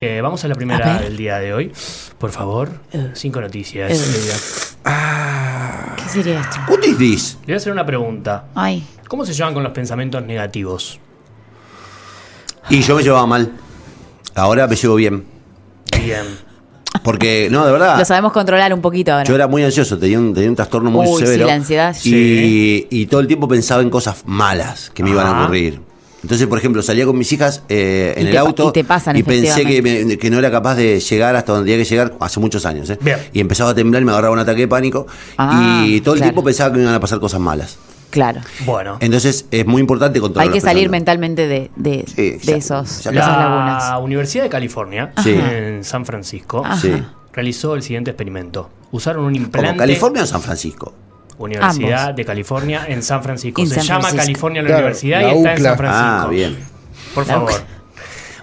Eh, vamos a la primera del día de hoy. Por favor, Eh. cinco noticias. Eh. Leila. ¿Qué sería esto? What is this? Le voy a hacer una pregunta. Ay, ¿Cómo se llevan con los pensamientos negativos? Y yo me llevaba mal. Ahora me llevo bien. Bien. Porque, no, de verdad. lo sabemos controlar un poquito ahora. Yo era muy ansioso, tenía un, tenía un trastorno muy Uy, sí, severo. la ansiedad. Y, Sí. y todo el tiempo pensaba en cosas malas que me iban a ocurrir. Entonces, por ejemplo, salía con mis hijas eh, en Y el auto y te pasan, y pensé que, me- que no era capaz de llegar hasta donde tenía que llegar hace muchos años. ¿eh? Bien. Y empezaba a temblar y me agarraba un ataque de pánico. Ah, y todo el claro. tiempo pensaba que me iban a pasar cosas malas. Claro. Bueno. Entonces, es muy importante controlar Hay que salir mentalmente de, de, Sí, de esos, esas La lagunas. Universidad de California, Sí. en San Francisco, Ajá. Realizó el siguiente experimento. Usaron un implante. California o San Francisco. Universidad Ambos. de California en San Francisco. En Se San llama Francisco. California la Claro, universidad la y está en. San Francisco. Ah, bien. Por La favor. UCLA.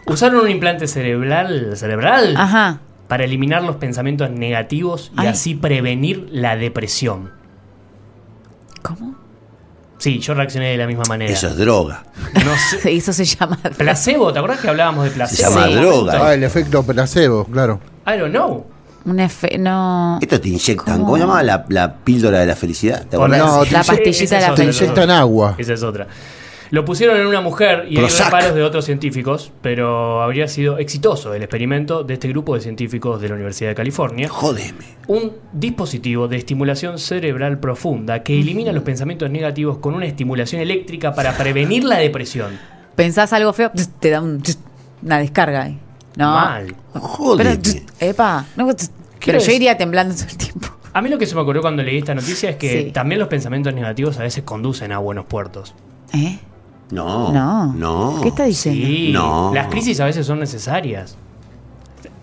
Usaron un implante cerebral, cerebral Ajá. para eliminar los pensamientos negativos y Ay. así prevenir la depresión. ¿Cómo? Sí, yo reaccioné de la misma manera. Eso es droga. No sé. Eso se llama. Placebo, ¿te acuerdas que hablábamos de placebo? Se llama Sí. droga. Ah, el efecto placebo, claro. I don't know. Un efe. No. Esto te inyectan. ¿Cómo? ¿Cómo, llamaba la, la píldora de la felicidad? ¿Te acordás? No, te La pastillita de la es Te felicidad. inyectan agua. Esa es otra. Lo pusieron en una mujer y hay Prozac. reparos de otros científicos, pero habría sido exitoso el experimento de este grupo de científicos de la Universidad de California. Jódeme. Un dispositivo de estimulación cerebral profunda que elimina los pensamientos negativos con una estimulación eléctrica para prevenir la depresión. Pensás algo feo, te da un- una descarga ahí. No. Mal. Pero, Jódeme. epa. No, pero yo iría temblando todo el tiempo. A mí lo que se me ocurrió cuando leí esta noticia es que Sí. también los pensamientos negativos a veces conducen a buenos puertos. ¿Eh? No. No. No. ¿Qué está diciendo? Sí, No. las crisis a veces son necesarias.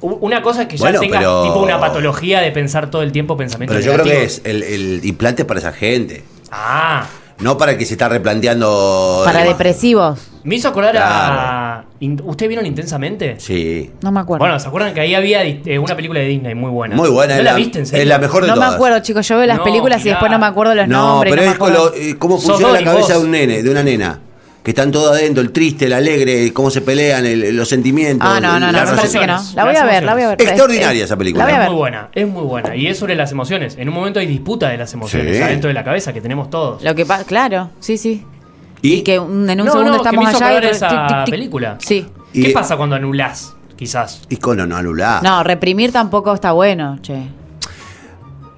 Una cosa es que ya Bueno, tengas pero- tipo una patología de pensar todo el tiempo pensamientos Pero yo creo que es el, el implante es para esa gente. Ah, No para el que se está replanteando. Para depresivos. me hizo acordar a... ¿Ustedes vieron Intensamente? Sí. No me acuerdo. Bueno, ¿se acuerdan que ahí había eh, una película de Disney muy buena? Muy buena. ¿No es la viste en serio? Es la mejor de no me todas. acuerdo, chicos. Yo veo las No, películas y después no me acuerdo los No, nombres. pero no me es con acuerdo. lo- eh, cómo Sos funciona la cabeza de un nene, de una nena. Que están todos adentro, el triste, el alegre, cómo se pelean, el- los sentimientos. Ah, no, no, no, me parece que no. La voy a ver, la voy a ver. Extraordinaria Es- esa película. La voy a Es muy buena, es muy buena. Y es sobre las emociones. En un momento hay disputa de las emociones Sí. adentro de la cabeza que tenemos todos. Lo que pasa, claro, sí, sí. Y, Y que un- en un No, segundo no, que estamos me hizo allá y esa tic, tic, tic. película. Sí. Y- ¿Qué pasa cuando anulás? Quizás. y con no anular. No, reprimir tampoco está bueno, che.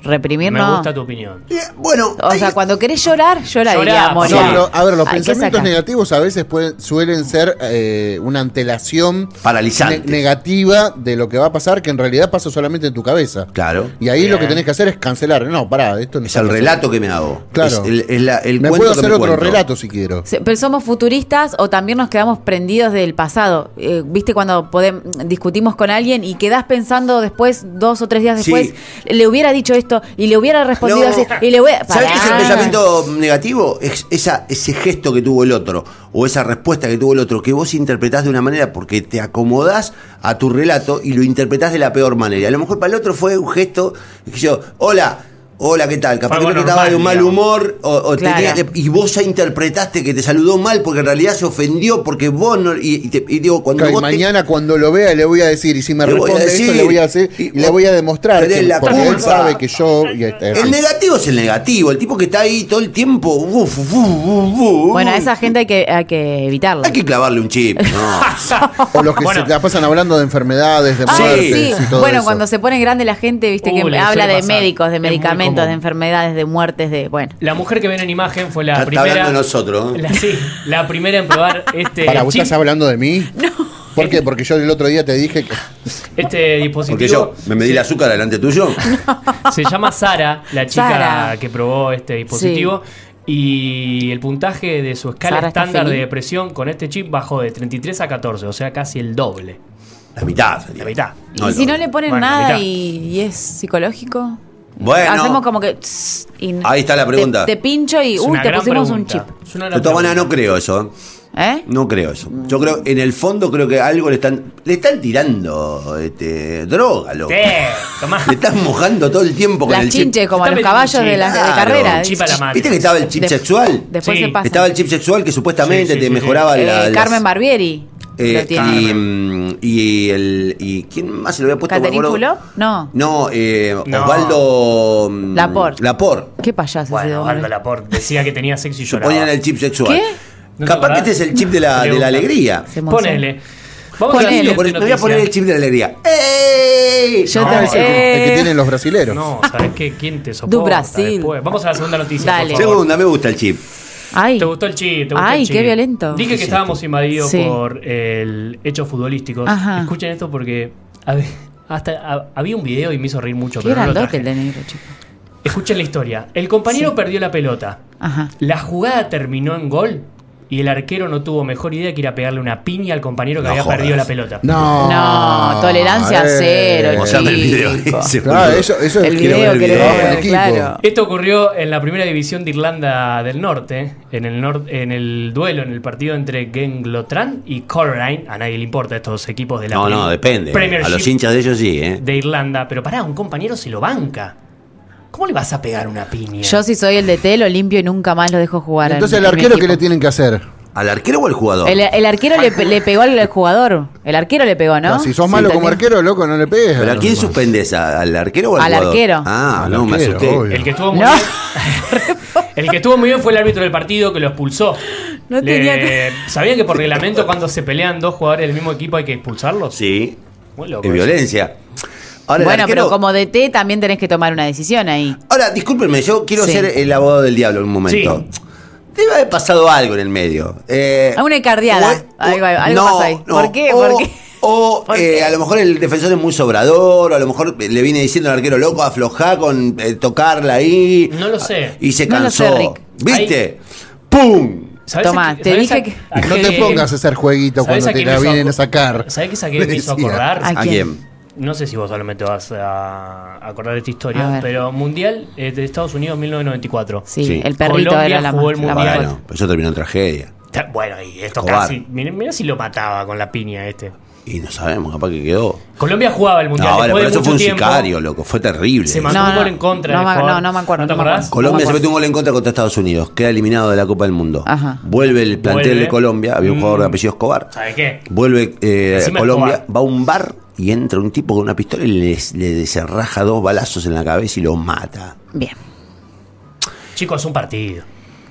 Reprimir Me no. gusta tu opinión. Eh, Bueno, O hay- sea, cuando querés llorar, llora, Llorá, diría no, Moria. No, pero, a ver, los Hay que pensamientos sacar. negativos a veces pueden, suelen ser eh, una antelación Paralizante. ne- negativa de lo que va a pasar, que en realidad pasa solamente en tu cabeza. Claro. Y ahí lo que Bien. tenés que hacer es cancelar. No, pará, esto no Es está el pasando. relato que me hago. Claro. Es el, es la- el Me cuento puedo que hacer me otro cuento. relato si quiero. Se- Pero somos futuristas o también nos quedamos prendidos del pasado. Eh, ¿Viste cuando podem- discutimos con alguien y quedás pensando después, dos o tres días Sí. después, le hubiera dicho esto y le hubiera respondido No. así y le voy a... ¿Sabes qué es el pensamiento negativo? Es esa, ese gesto que tuvo el otro o esa respuesta que tuvo el otro que vos interpretás de una manera porque te acomodás a tu relato y lo interpretás de la peor manera. A lo mejor para el otro fue un gesto, que yo, hola. Hola, ¿qué tal? Capaz que algo no estaba de un mal humor o, o Claro. tenía- y vos ya interpretaste que te saludó mal porque en realidad se ofendió porque vos no... Y, y te- y digo, cuando vos te- mañana cuando lo vea le voy a decir, y si me responde decir, eso, le voy a hacer, y le voy a demostrar que, la porque él culpa. sabe que yo. y- eh, El negativo es el negativo, el tipo que está ahí todo el tiempo... uf, uf, uf, uf. Bueno, a esa gente hay que, hay que evitarla. Hay que clavarle un chip, ¿no? o los que Bueno. se la pasan hablando de enfermedades, de Ah, muertes sí. y todo Bueno, eso. cuando se pone grande la gente, viste Uh, que habla de pasar. médicos, de Es común. de enfermedades, de muertes, de bueno. La mujer que ven en imagen fue la Está- está primera. hablando de nosotros. La, sí, la primera en probar este Para, ¿vos chip, estás hablando de mí? No. ¿Por qué? Porque yo el otro día te dije que. este dispositivo. Porque yo me medí el azúcar delante tuyo. Se llama Sara, la chica Sara. que probó este dispositivo. Y el puntaje de su escala Sara estándar de depresión con este chip bajó de 33 a 14, o sea, casi el doble. La mitad. sería. La mitad. No, y si no le ponen Bueno, nada y es psicológico. Bueno. Hacemos como que. tss, y Ahí está la pregunta. Te, te pincho y. Uy, te pusimos un pregunta. chip. Una gran De todas maneras no creo eso. ¿eh? ¿Eh? No creo eso. Yo creo, en el fondo, creo que algo le están. Le están tirando este, droga, loco. Sí, tomá. Le están mojando todo el tiempo con Las el chip. como a los caballos de, la, de carrera. Claro, chip a la mano. ¿Viste que estaba el chip De- sexual? Después Sí. se pasa. Estaba el chip sexual que supuestamente Sí, sí, te sí, mejoraba Eh, la. las- Carmen Barbieri eh, y, mm, y el. ¿Y quién más se lo había puesto? ¿Caterín? No. No, eh, No. Osvaldo. mm, Laporte. Laporte. Qué payaso Bueno, hombre. Aldo Laporte decía que tenía sexo y lloraba. Ponían el chip sexual. ¿Qué? ¿No te Capaz que este es el chip de la, de la alegría. Ponele. Vamos Ponele. a voy a poner el chip de la alegría. ¡Ey! Yo No, también. Es el, que, el que Eh, tienen los brasileros. No, ¿sabes qué? ¿Quién te soporta Du Brasil. después? Vamos a la segunda noticia, Dale. por favor. Segunda, me gusta el chip. Ay, ¿Te gustó el chip? ¿Te gustó Ay, el chip? qué violento. Dije que estábamos invadidos Sí. por el hechos futbolísticos. Ajá. Escuchen esto porque a ver, hasta a- había un video y me hizo reír mucho. qué pero no lo traje. el de negro, chico. Escuchen la historia. El compañero Sí. perdió la pelota. Ajá. La jugada terminó en gol y el arquero no tuvo mejor idea que ir a pegarle una piña al compañero que No había jodas. perdido la pelota. No. No, tolerancia eh. cero, Mostrame el video Claro, eso, eso El video el que le video. ver, claro. Esto ocurrió en la primera división de Irlanda del Norte, en el, nor- en el duelo, en el partido entre Genglotran y Coleraine. A nadie le importa estos equipos de la No, no, depende. A los hinchas de ellos sí, ¿eh? de Irlanda. Pero pará, un compañero se lo banca. ¿Cómo le vas a pegar una piña? Yo si soy el DT lo limpio y nunca más lo dejo jugar. en- Entonces, mi arquero, ¿qué le tienen que hacer? ¿Al arquero o al jugador? El, el arquero le, pe- le pegó al jugador. El arquero le pegó, ¿no? Ah, si sos Sí, malo como también. arquero, loco, no le pegues. ¿Pero a quién suspendes? ¿A- ¿Al arquero o al, Al jugador? arquero. Ah, Al no, me asusté. obvio. El que estuvo muy No. bien. el que estuvo muy bien fue el árbitro del partido que lo expulsó. No tenía que- ¿Sabían que por reglamento cuando se pelean dos jugadores del mismo equipo hay que expulsarlos? Sí. Muy loco Es eso. Ahora, Bueno, arquero- pero como DT también tenés que tomar una decisión ahí. Ahora, discúlpenme, yo quiero Sí. ser el abogado del diablo en un momento. Debe haber pasado algo en el medio. Eh, Una cardiada. o- o- Algo- algo pasó ahí. ¿Por qué? O, ¿Por qué? o, ¿Por eh, qué? a lo mejor el defensor es muy sobrador, o a lo mejor le viene diciendo al arquero loco, aflojá con eh, tocarla ahí. No lo sé. Y se No lo cansó. sé, Rick. ¿Viste? ¡Pum! ¿Sabés Tomá, a qué- te dije a- que- a No te pongas a hacer jueguitos ¿sabés cuando a te la vienen a sacar. ¿Sabés qué saqué me hizo acordar? ¿A ¿A quién? No sé si vos solamente vas a acordar de esta historia, pero Mundial eh, de Estados Unidos 1994. Sí, Sí. el perrito Colombia era la, jugó el la Mundial. Bueno, eso terminó en tragedia. Bueno, y esto Escobar. casi. Mirá, mirá si lo mataba con la piña este. Y no sabemos, capaz que quedó. Colombia jugaba el No, Mundial. vale, después pero de eso fue un tiempo, sicario, loco. Fue terrible. Se mandó No, un no, gol en contra. no no, no me acuerdo, ¿No te no acordás? Colombia No se me mete un gol en contra contra Estados Unidos. Queda eliminado de la Copa del Mundo. Ajá. Vuelve el plantel Vuelve. de Colombia. Había un Mm. jugador de apellido Escobar. ¿Sabe qué? Vuelve eh, Colombia, Escobar. va a un bar y entra un tipo con una pistola y le, le deserraja dos balazos en la cabeza y lo mata. Bien, Chicos, es un partido.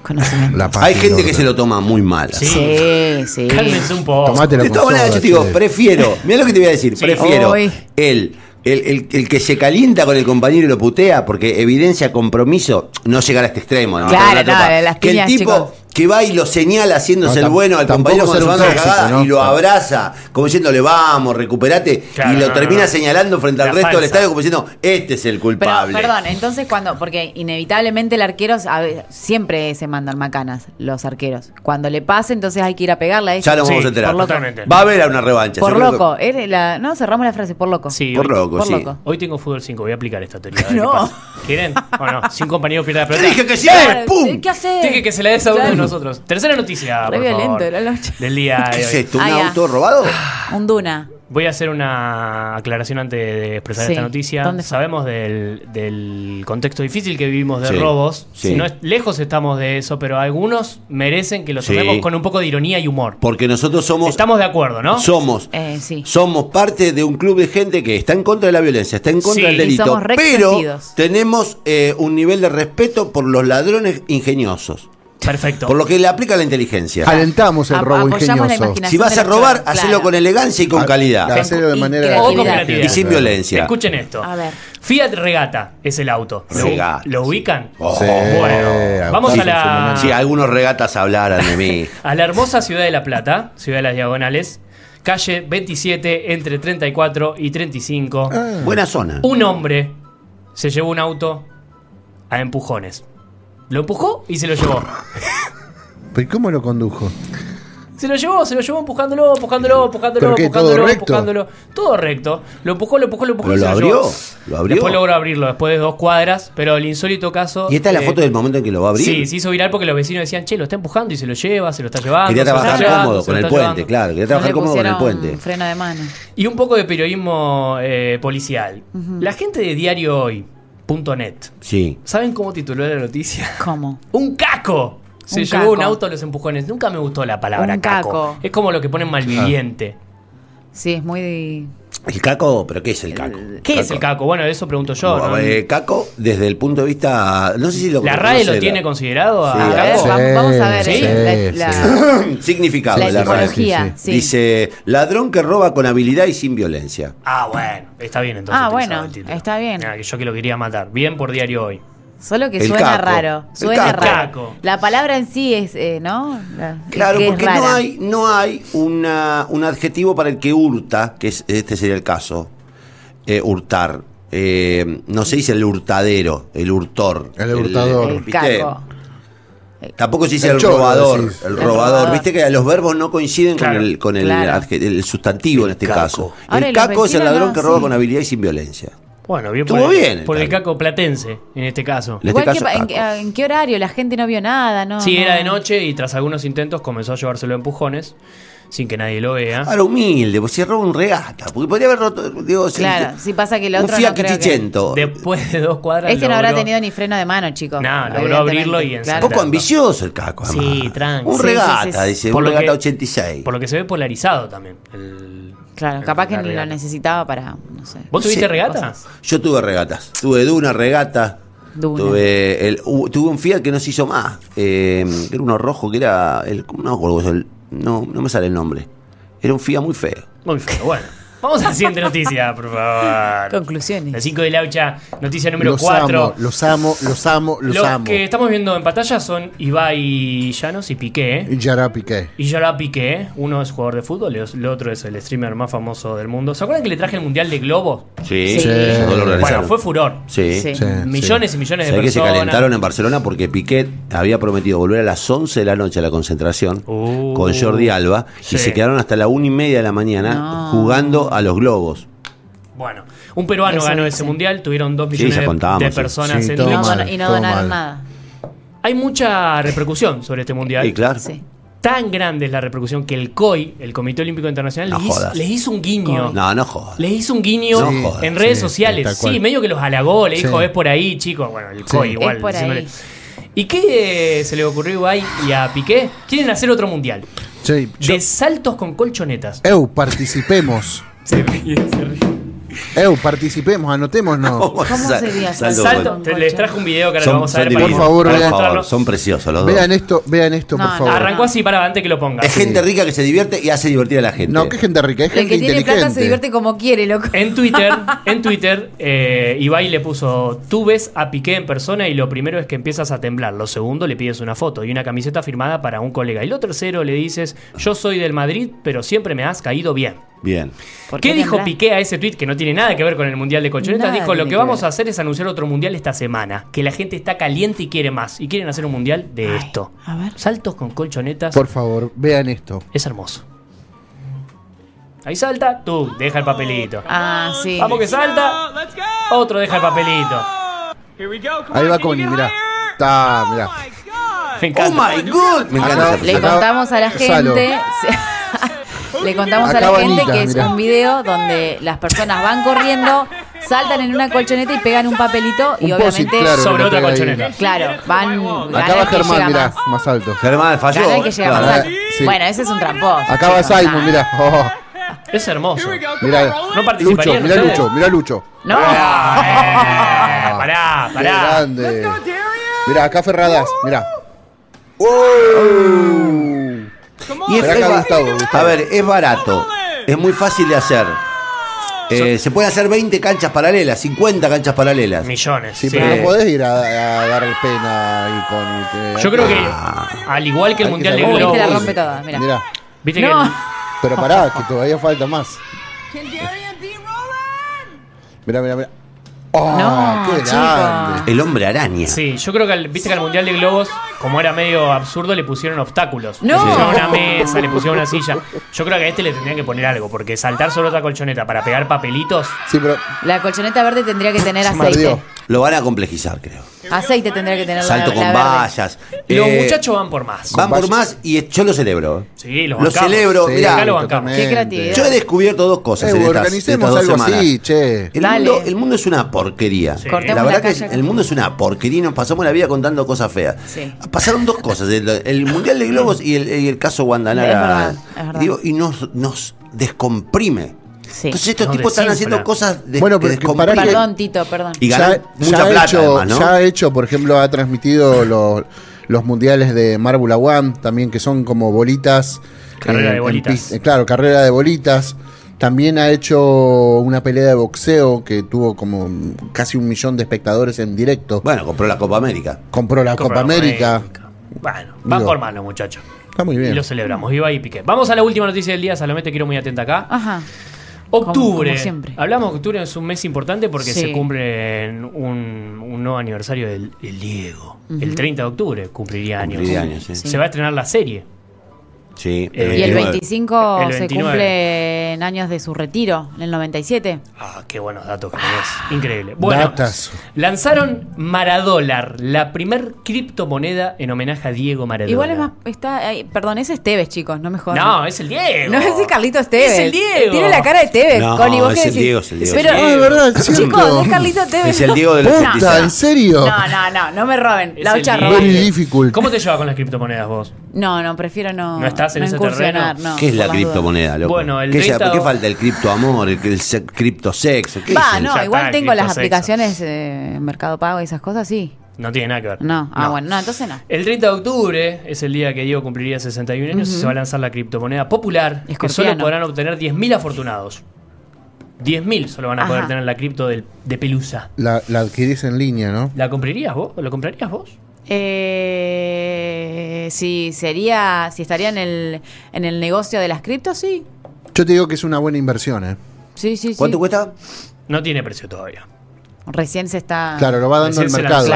conocimiento. La paz Hay gente que se lo toma muy mal. Sí. Sí, sí. Cálmense un poco. Tomátelo De todas maneras, yo te digo, prefiero, mira lo que te voy a decir, Sí. prefiero el, el, el- el que se calienta con el compañero y lo putea porque evidencia compromiso, no llegar a este extremo. ¿no? Claro, no, las que el tipo chicos. Que va y lo señala haciéndose No, el bueno al tampoco compañero cuando se la tóxico, cagada ¿no? y lo abraza, como diciéndole, vamos, recuperate, Claro, y lo no, termina no. señalando frente al La resto del estadio como diciendo, este es el Pero, culpable. perdón, entonces cuando, porque inevitablemente el arquero a ver, siempre se mandan macanas, los arqueros. Cuando le pase, enterar hay que ir a pegarle a ellos. Ya nos Sí, vamos a enterar. por loco. Totalmente. Va a haber una revancha. Por que- loco. La- no, cerramos la frase, por loco. Sí, Por hoy, loco, por sí. loco. hoy tengo fútbol 5. Voy a aplicar esta teoría. a pasa. ¿Quieren o no? Si un compañero pierde la Te pelota. dije que sí, ¡pum! ¿Qué haces? Dije que se la des a uno. Nosotros. Tercera noticia, Re por violento favor, la noche. del día ¿Qué de es esto? ¿Un Ah, ya. auto robado? Un Duna. Voy a hacer una aclaración antes de expresar Sí. esta noticia. ¿Dónde fue? Sabemos del, del contexto difícil que vivimos de Sí, robos. sí. Si no es, lejos estamos de eso, pero algunos merecen que lo Sí. tomemos con un poco de ironía y humor. Porque nosotros somos Estamos de acuerdo, ¿no? somos Eh, sí. somos parte de un club de gente que está en contra de la violencia, está en contra Sí. del Y delito, somos re pero extendidos. tenemos eh, un nivel de respeto por los ladrones ingeniosos, Perfecto. por lo que le aplica la inteligencia. Alentamos el robo ingenioso. Si vas a robar, chicos, hacelo claro. con elegancia y con Ah, calidad. Hacelo de Y manera creatividad. Y sin violencia. Escuchen esto. A ver. Fiat Regata es el auto. ¿Lo, Regata, ¿lo ubican? Oh. Sí, Bueno, vamos a la. Si algunos regatas hablaran de mí. a la hermosa ciudad de La Plata, ciudad de las Diagonales, calle 27 entre 34 y 35. Ah. Buena zona. Un hombre se llevó un auto a empujones. Lo empujó y se lo llevó. ¿Pero cómo lo condujo? Se lo llevó, se lo llevó empujándolo, empujándolo, empujándolo, ¿Pero qué, todo empujándolo, empujándolo. Todo recto. Lo empujó, lo empujó, lo empujó. ¿Pero y se lo llevó. abrió? ¿Lo abrió? Después logró abrirlo, después de dos cuadras. Pero el insólito caso. Y esta es la eh, foto del momento en que lo va a abrir. Sí, se hizo viral porque los vecinos decían, che, lo está empujando y se lo lleva, se lo está llevando. Quería se trabajar llevando, cómodo se con el puente, llevando". claro. Quería trabajar cómodo con el puente. freno de mano. Y un poco de periodismo eh, policial. La gente de diariohoy.net, Sí. ¿saben cómo tituló la noticia? ¿Cómo? ¡Un caco! Se Un llevó caco. un auto a los empujones. Nunca me gustó la palabra Un caco. caco. Es como lo que ponen malviviente. Sí, es muy. ¿El caco? ¿Pero qué es el caco? ¿Qué es el caco? Bueno, de eso pregunto yo. ¿no? Eh, caco, desde el punto de vista. No sé si lo ¿La RAE lo tiene considerado a Sí, A ver, caco? vamos, vamos a ver Sí, eh, la, la- Significado la de la RAE. Dice: ladrón que roba con habilidad y sin violencia. Ah, bueno. Está bien entonces. Ah, bueno, está bien. Ah, que yo que lo quería matar. Bien por diario hoy. Solo que El suena caco. raro. El Suena caco. raro. Caco. La palabra en sí es, eh, ¿no? La- Claro, es porque no hay, no hay una, un adjetivo para el que hurta, que es, este sería el caso. eh, hurtar. Eh, no se dice el hurtadero, el hurtor. El hurtador. El caco. Tampoco se dice El el, choro, robador. decís. El El robador. Viste que los verbos no coinciden Claro. con el, con el, Claro. adje- el sustantivo en este caco. caso. Ahora, el caco es el ladrón no, que roba sí. con habilidad y sin violencia. Bueno, bien Estuvo por el, bien el por el caco. platense, en este caso. En Igual este que, caso, en, caco. en qué horario? La gente no vio nada, ¿no? Sí, no. era de noche y tras algunos intentos comenzó a llevárselo a empujones sin que nadie lo vea. Ahora humilde, pues si roba un regata. Porque podría haber roto. Digo, si- Claro, sí pasa que el un otro Fiat no creo que-. Después de dos cuadras. Este no habrá logró- tenido ni freno de mano, chicos. No, logró abrirlo y Un poco ambicioso el caco, Sí, además. tranqui. Un Sí, sí, regata, sí. dice, Por un lo regata que- 86. Por lo que se ve polarizado también. el- Claro, capaz que ni lo necesitaba para, no sé. ¿Vos tuviste regatas? Yo tuve regatas. Tuve Duna, regata. Duna. Tuve, el, hu- tuve un Fiat que no se hizo más. Eh, era uno rojo que era. El, no no, no me sale el nombre. Era un Fiat muy feo. Muy feo. Bueno, vamos a la siguiente noticia, por favor. Conclusiones. La 5 de Laucha, noticia número Los 4. amo, los amo, los amo, los Los amo. que estamos viendo en pantalla son Ibai Llanos y Piqué. Y Yara Piqué. Y Gerard Piqué, uno es jugador de fútbol, el otro es el streamer más famoso del mundo. ¿Se acuerdan que le traje el Mundial de Globo? Sí, Sí. no lo Bueno, fue furor. Sí. Sí. Sí, Millones y millones de Sabés que se calentaron en Barcelona porque Piquet había prometido volver a las 11 de la noche a la concentración Uh, con Jordi Alba sí. y se quedaron hasta la una y media de la mañana No. jugando a los globos. Bueno, un peruano Eso ganó ese mundial, tuvieron dos millones ya de- contábamos, de sí. personas Sí, en todo Y no, Twitch. mal, don- y no todo donaron mal. nada. Hay mucha repercusión sobre este mundial. Y claro. Sí. Tan grande es la repercusión que el COI, el Comité Olímpico Internacional, No les, hizo, jodas. les hizo un guiño. No, no jodas. Les hizo un guiño No jodas. en redes Sí, sociales. cual. Sí, medio que los halagó, le dijo, Sí. es por ahí, chicos. Bueno, el Sí. COI igual. Es por diciéndole- ahí. ¿Y qué se le ocurrió a Ibai y a Piqué? Quieren hacer otro mundial. Sí, yo- De saltos con colchonetas. Eu, participemos. Se ríe, se ríe. Eu, participemos, anotémonos. ¿Cómo sería Salto salto te- les traje un video que ahora lo vamos a ver. Por favor, Por vean. favor, son preciosos los dos. Vean esto, vean esto, No, por no. favor. Arrancó así para antes que lo ponga. Es gente rica que se divierte y hace divertir a la gente. No, qué gente rica, es El gente que tiene inteligente. plata se divierte como quiere, loco. En Twitter, en Twitter, eh, Ibai le puso, tú ves a Piqué en persona y lo primero es que empiezas a temblar. Lo segundo le pides una foto y una camiseta firmada para un colega. Y lo tercero le dices, yo soy del Madrid, pero siempre me has caído bien. Bien. ¿Por ¿Qué, dijo? Piqué a ese tweet que no tiene nada que ver con el Mundial de Colchonetas? Nada Dijo, lo que que vamos ver. a hacer es anunciar otro Mundial esta semana. Que la gente está caliente y quiere más. Y quieren hacer un Mundial de Ay, esto. a ver. Saltos con colchonetas. Por favor, vean esto. Es hermoso. Ahí salta, tú, deja el papelito. Ah, sí. Vamos que salta. Otro deja el papelito. Ahí va Connie, mirá. Está, mirá. Me Oh encanta. my god. Me encanta esa Le contamos a la Salo. gente. Le contamos a la gente que es mirá. un video donde las personas van corriendo, saltan en una colchoneta y pegan un papelito y Un posit, obviamente claro, Sobre otra colchoneta. claro, van Acá va que Germán, mirá, más. más alto. Germán falló. Que llega más alto. Sí. Bueno, ese es un tramposo. Acá va chicos, Simon, mirá. Oh, Es hermoso. mirá. ¿No participarían Lucho, mirá ustedes? Lucho, mirá Lucho. No. Ah, eh, pará, Qué pará. grande. Mirá, acá Ferradas, mirá. ¡Oh! Y es, es Gustavo, Gustavo. A ver, es barato. Es muy fácil de hacer. Eh, se pueden hacer 20 canchas paralelas, 50 canchas paralelas. Millones. Sí, sí. pero no podés ir a, a dar pena ahí con. Yo creo que, Ah. al igual que el Mundial de saber. Uy, Globo. la rompe toda, mira. Mirá. Viste No. que. el- Pero pará, que todavía falta más. Mirá, mirá, mirá. Oh, No, qué grande. El hombre araña. Sí, yo creo que al, viste que al Mundial de Globos, como era medio absurdo, le pusieron obstáculos. No. Le pusieron una mesa, le pusieron una silla. Yo creo que a este le tendrían que poner algo, porque saltar sobre otra colchoneta para pegar papelitos. Sí, pero La colchoneta verde tendría que tener aceite. mardió. Lo van a complejizar, creo. Aceite tendría que tener Salto la, con verde. vallas. Los Eh, muchachos van por más. Van por más y yo lo celebro. Sí, lo Lo bancamos. celebro. Sí, mirá, acá lo bancamos. Qué creatividad. yo he descubierto dos cosas. Eh, en estas- organicemos estas dos algo semanas. así, che. El Dale. mundo, el mundo es una porquería. Sí. Cortemos La la verdad que calle el mundo es una porquería y nos pasamos la vida contando cosas feas. Sí. Pasaron dos cosas, el, el Mundial de Globos y el, y el caso Es Guandanara. verdad, es verdad. Digo, y nos, nos descomprime. Sí. Entonces estos tipos están haciendo cosas de, Bueno, pero que Perdón, Tito, perdón. Y ganan mucha ha plata hecho, además, ¿no? ya ha hecho, por ejemplo, ha transmitido los, los mundiales de Marbula One, también que son como bolitas. Carrera de en bolitas. pista. claro, carrera de bolitas. También ha hecho una pelea de boxeo que tuvo como casi un millón de espectadores en directo. Bueno, compró la Copa América. Compró la Copa América. Bueno, van Digo. por mano, muchachos. Está muy Y bien. lo celebramos. Iba y Piqué. Vamos a la última noticia del día. Salomé, te quiero muy atenta acá. Ajá. Octubre. como siempre. Hablamos que octubre es un mes importante porque Sí. se cumple un, un nuevo aniversario del el Diego. El 30 de octubre cumpliría años. Cumpliría años, sí. Se va a estrenar la serie. Sí. Eh, Y el 29. 25 El se 29. cumple en años de su retiro, en el 97. Ah, qué buenos datos que tenés. Increíble. Bueno, Datazo. lanzaron Maradólar, la primer criptomoneda en homenaje a Diego Maradona. Igual es más, está, perdón, ese es Tevez, chicos, no me jodan. No, es el Diego. No, ese es Carlitos Tevez. Es el Diego. Tiene la cara de Tevez. No, Connie, ¿vos es qué el decís? Diego, es el Diego. Pero, Es el Ah, es verdad, chicos, es Carlitos Tevez. Es el Diego del Puta, 86. ¿en serio? No, no, no, no me roben. Es La el ocha Diego. roba. ¿Cómo te llevas con las criptomonedas vos? No, no, prefiero no. ¿No estás en ese terreno? no, ¿Qué es la criptomoneda, loco? Bueno, el ¿Qué, es- 30 ¿Qué falta? ¿El criptoamor? ¿El, el se- criptosexo? ¿Qué Va, es el- no, Ya igual está, tengo las aplicaciones eh, Mercado Pago y esas cosas, sí. No tiene nada que ver. No, ah, bueno, no, entonces no. El 30 de octubre es el día que Diego cumpliría 61 años y se va a lanzar la criptomoneda popular, que Escorpiano. solo podrán obtener 10.000 afortunados. 10.000 solo van a poder tener la cripto de Pelusa. La, la adquirís en línea, ¿no? ¿La comprarías vos? ¿Lo comprarías vos? Eh, si sería, si estaría en el, en el negocio de las criptos, sí. Yo te digo que es una buena inversión, ¿eh? Sí, sí, sí. ¿Cuánto cuesta? No tiene precio todavía. Recién se está. Claro, lo va dando el mercado.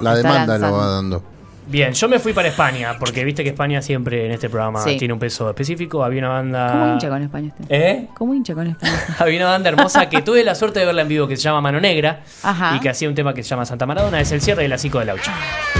La demanda lo va dando. Bien, yo me fui para España, porque viste que España siempre en este programa Sí. tiene un peso específico. Había una banda. ¿Cómo hincha con España usted? ¿Eh? ¿Cómo hincha con España? Había una banda hermosa que tuve la suerte de verla en vivo que se llama Mano Negra Ajá. y que hacía un tema que se llama Santa Maradona. Es el cierre de la Cico de Laucha. Devenir